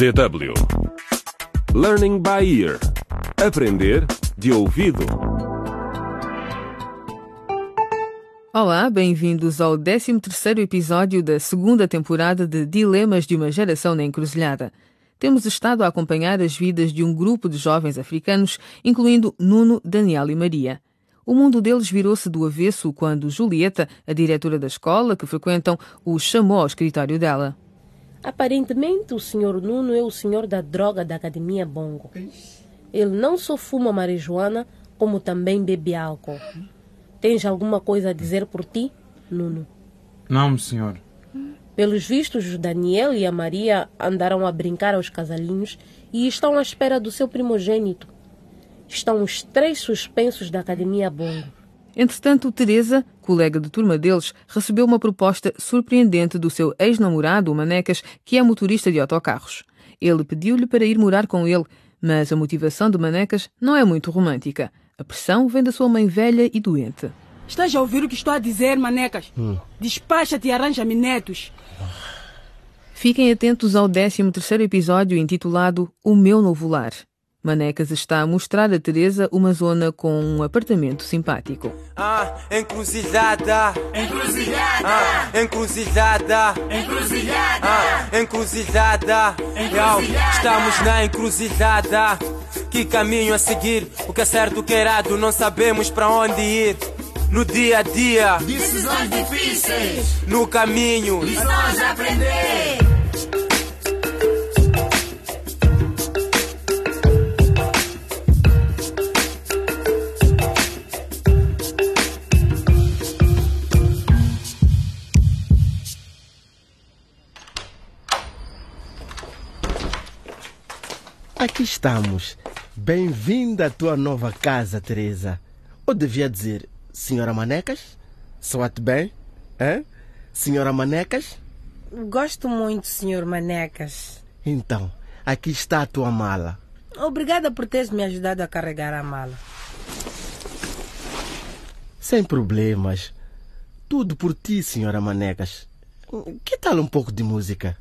DW Learning by Ear Aprender de ouvido. Olá, bem-vindos ao 13º episódio da segunda temporada de Dilemas de uma Geração na Encruzilhada. Temos estado a acompanhar as vidas de um grupo de jovens africanos, incluindo Nuno, Daniel e Maria. O mundo deles virou-se do avesso quando Julieta, a diretora da escola que frequentam, os chamou ao escritório dela. Aparentemente, o senhor Nuno é o senhor da droga da Academia Bongo. Ele não só fuma marijuana, como também bebe álcool. Tens alguma coisa a dizer por ti, Nuno? Não, senhor. Pelos vistos, o Daniel e a Maria andaram a brincar aos casalinhos e estão à espera do seu primogênito. Estão os três suspensos da Academia Bongo. Entretanto, Teresa, colega de turma deles, recebeu uma proposta surpreendente do seu ex-namorado, o Manecas, que é motorista de autocarros. Ele pediu-lhe para ir morar com ele, mas a motivação de Manecas não é muito romântica. A pressão vem da sua mãe velha e doente. Estás a ouvir o que estou a dizer, manecas? Despacha-te e arranja-me netos. Fiquem atentos ao 13º episódio intitulado O Meu Novo Lar. Manecas está a mostrar a Teresa uma zona com um apartamento simpático. Ah, encruzilhada. Encruzilhada. Ah, encruzilhada. Encruzilhada. Ah, encruzilhada. Encruzilhada. Estamos na encruzilhada. Que caminho a seguir? O que é certo, o que é errado? Não sabemos para onde ir. No dia a dia, Decisões difíceis, no caminho. lições a aprender. Aqui estamos. Bem-vinda à tua nova casa, Teresa. Ou devia dizer, Senhora Manecas? Soate bem? Hã? Senhora Manecas? Gosto muito, senhor Manecas. Então, aqui está a tua mala. Obrigada por teres me ajudado a carregar a mala. Sem problemas. Tudo por ti, Senhora Manecas. Que tal um pouco de música?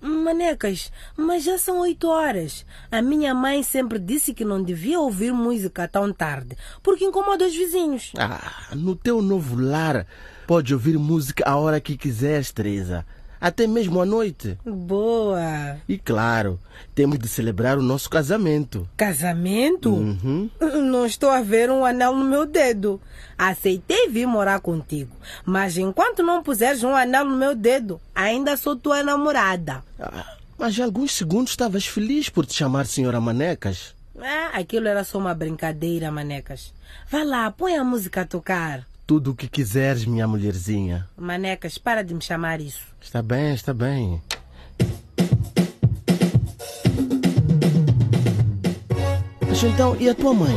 Manecas, mas já são oito horas. A minha mãe sempre disse que não devia ouvir música tão tarde, porque incomoda os vizinhos. Ah, no teu novo lar, pode ouvir música a hora que quiseres, Teresa. Até mesmo à noite. Boa. E claro, temos de celebrar o nosso casamento. Casamento? Uhum. Não estou a ver um anel no meu dedo. Aceitei vir morar contigo, mas enquanto não puseres um anel no meu dedo, ainda sou tua namorada. Ah, mas há alguns segundos estavas feliz por te chamar Senhora Manecas. Ah, aquilo era só uma brincadeira, Manecas. Vá lá, põe a música a tocar. Tudo o que quiseres, minha mulherzinha. Manecas, para de me chamar isso. Está bem, está bem. Mas então, e a tua mãe?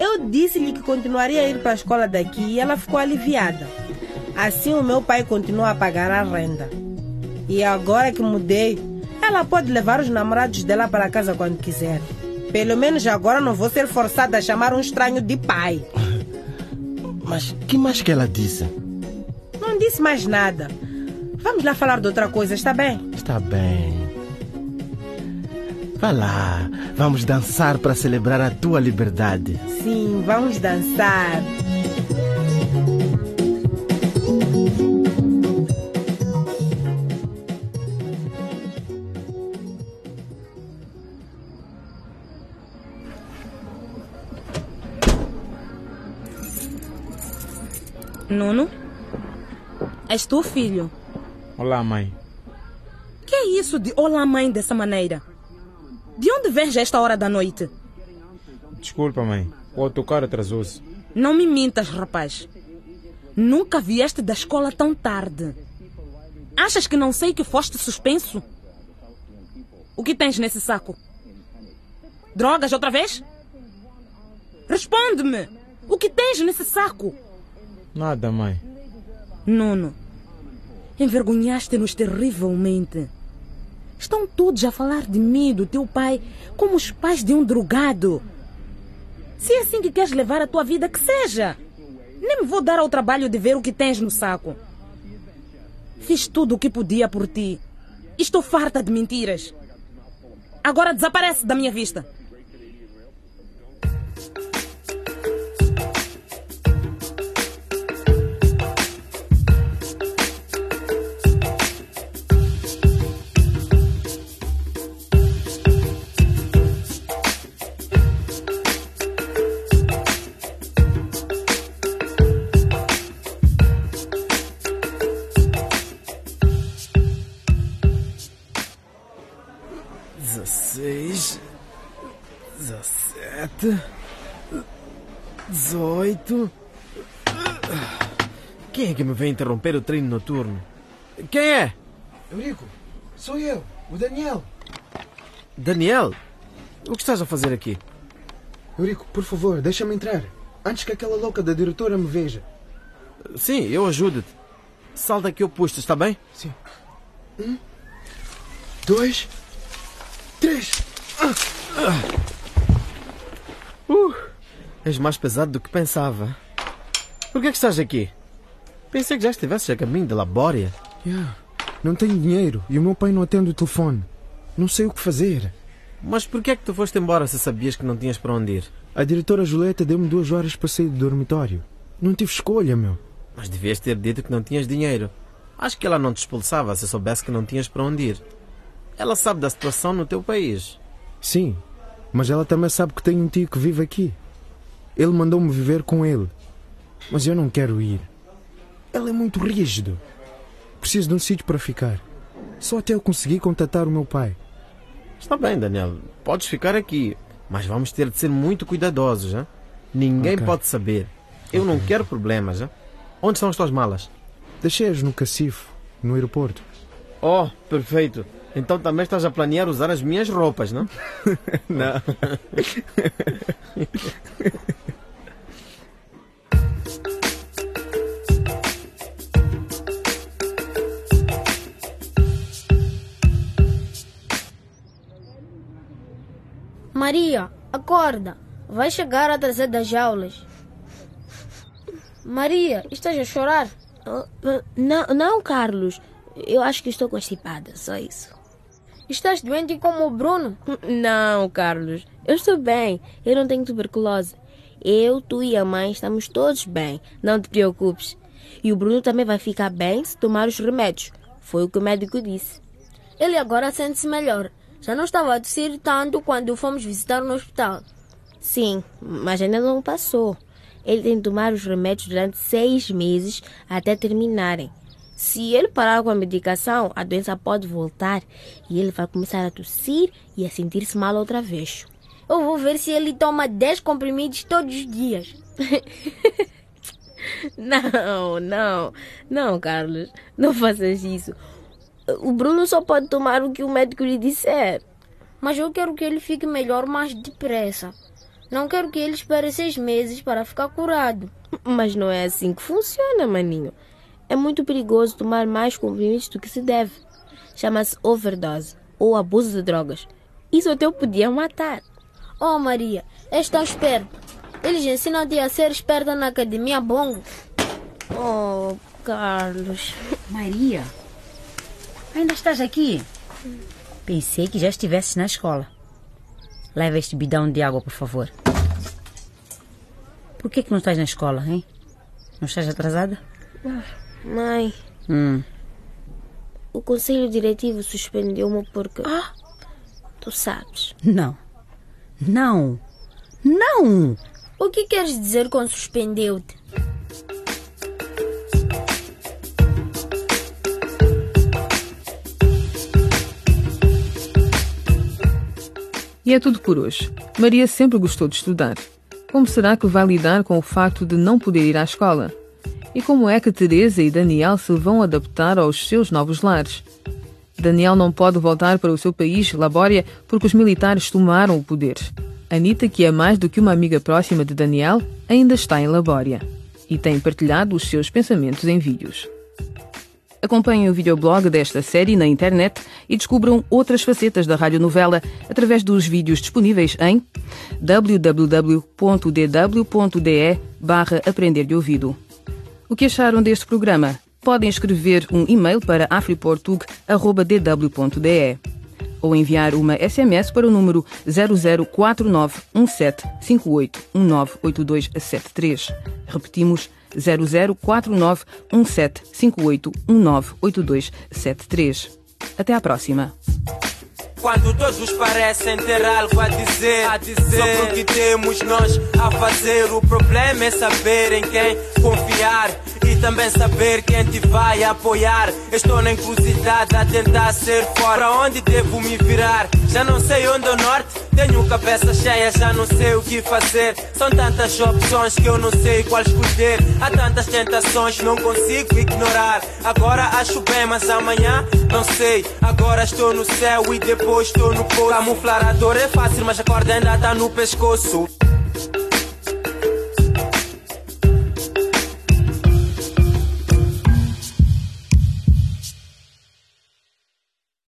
Eu disse-lhe que continuaria a ir para a escola daqui e ela ficou aliviada. Assim o meu pai continua a pagar a renda. E agora que mudei, ela pode levar os namorados dela para casa quando quiser. Pelo menos agora não vou ser forçada a chamar um estranho de pai. Mas que mais que ela disse? Não disse mais nada. Vamos lá falar de outra coisa, está bem? Está bem. Vá lá, vamos dançar para celebrar a tua liberdade. Sim, vamos dançar. Nuno? És tu, filho? Olá, mãe. Que é isso de olá, mãe, dessa maneira? De onde vens a esta hora da noite? Desculpa, mãe. O autocarro atrasou-se. Não me mintas, rapaz. Nunca vieste da escola tão tarde. Achas que não sei que foste suspenso? O que tens nesse saco? Drogas outra vez? Responde-me! O que tens nesse saco? Nada, mãe. Nuno, envergonhaste-nos terrivelmente. Estão todos a falar de mim, do teu pai, como os pais de um drogado. Se é assim que queres levar a tua vida, que seja. Nem me vou dar ao trabalho de ver o que tens no saco. Fiz tudo o que podia por ti. Estou farta de mentiras. Agora desaparece da minha vista. Dezesseis, dezessete, dezoito. Quem é que me vem interromper o treino noturno? Quem é? Eurico, sou eu, o Daniel. Daniel? O que estás a fazer aqui? Eurico, por favor, deixa-me entrar. Antes que aquela louca da diretora me veja. Sim, eu ajudo-te. Salta eu puxo, está bem? Sim. Um, dois. Uh, és mais pesado do que pensava. Por que é que estás aqui? Pensei que já estivesses a caminho de Labória. Yeah. Não tenho dinheiro e o meu pai não atende o telefone. Não sei o que fazer. Mas por que é que tu foste embora se sabias que não tinhas para onde ir? A diretora Julieta deu-me duas horas para sair do dormitório. Não tive escolha, meu. Mas devias ter dito que não tinhas dinheiro. Acho que ela não te expulsava se soubesse que não tinhas para onde ir. Ela sabe da situação no teu país. Sim, mas ela também sabe que tenho um tio que vive aqui. Ele mandou-me viver com ele. Mas eu não quero ir. Ele é muito rígido. Preciso de um sítio para ficar. Só até eu conseguir contatar o meu pai. Está bem, Daniel. Podes ficar aqui. Mas vamos ter de ser muito cuidadosos. Hein? Ninguém Ok. pode saber. Eu não quero problemas. Hein? Onde estão as tuas malas? Deixei-as no cacifo, no aeroporto. Oh, perfeito. Então também estás a planear usar as minhas roupas, não? Não. Maria, acorda. Vai chegar atrasada das aulas. Maria, estás a chorar? Não, não, Carlos. Eu acho que estou constipada, só isso. Estás doente como o Bruno? Não, Carlos. Eu estou bem. Eu não tenho tuberculose. Eu, tu e a mãe estamos todos bem. Não te preocupes. E o Bruno também vai ficar bem se tomar os remédios. Foi o que o médico disse. Ele agora sente-se melhor. Já não estava a tossir tanto quando fomos visitar no hospital. Sim, mas ainda não passou. Ele tem de tomar os remédios durante seis meses até terminarem. Se ele parar com a medicação, a doença pode voltar e ele vai começar a tossir e a sentir-se mal outra vez. Eu vou ver se ele toma 10 comprimidos todos os dias. não, não, não, Carlos. Não faças isso. O Bruno só pode tomar o que o médico lhe disser. Mas eu quero que ele fique melhor mais depressa. Não quero que ele espere seis meses para ficar curado. Mas não é assim que funciona, maninho. É muito perigoso tomar mais comprimidos do que se deve. Chama-se overdose ou abuso de drogas. Isso até o podia matar. Oh, Maria, és tão esperta. Eles ensinam-te a ser esperta na academia Bongo. Oh, Carlos. Maria, ainda estás aqui? Pensei que já estivesses na escola. Leva este bidão de água, por favor. Por que, que não estás na escola, hein? Não estás atrasada? Mãe, Hum. o conselho diretivo suspendeu-me porque. Ah! Tu sabes. Não. Não. Não! O que queres dizer com suspendeu-te? E é tudo por hoje. Maria sempre gostou de estudar. Como será que vai lidar com o facto de não poder ir à escola? E como é que Teresa e Daniel se vão adaptar aos seus novos lares? Daniel não pode voltar para o seu país, Labória, porque os militares tomaram o poder. Anita, que é mais do que uma amiga próxima de Daniel, ainda está em Labória e tem partilhado os seus pensamentos em vídeos. Acompanhem o videoblog desta série na internet e descubram outras facetas da radionovela através dos vídeos disponíveis em www.dw.de barra Aprender de Ouvido. O que acharam deste programa? Podem escrever um e-mail para afriportug.dw.de ou enviar uma SMS para o número 00491758198273. Repetimos 00491758198273. Até à próxima. Quando todos parecem ter algo a dizer, a dizer sobre o que temos nós a fazer. O problema é saber em quem confiar e também saber quem te vai apoiar. Estou na encruzilhada a tentar ser fora. Pra onde devo me virar? Já não sei onde é o norte. Tenho cabeça cheia, já não sei o que fazer. São tantas opções que eu não sei qual escolher. Há tantas tentações, não consigo ignorar. Agora acho bem, mas amanhã não sei. Agora estou no céu e depois estou no poço. Camuflar a dor é fácil, mas a corda ainda tá no pescoço.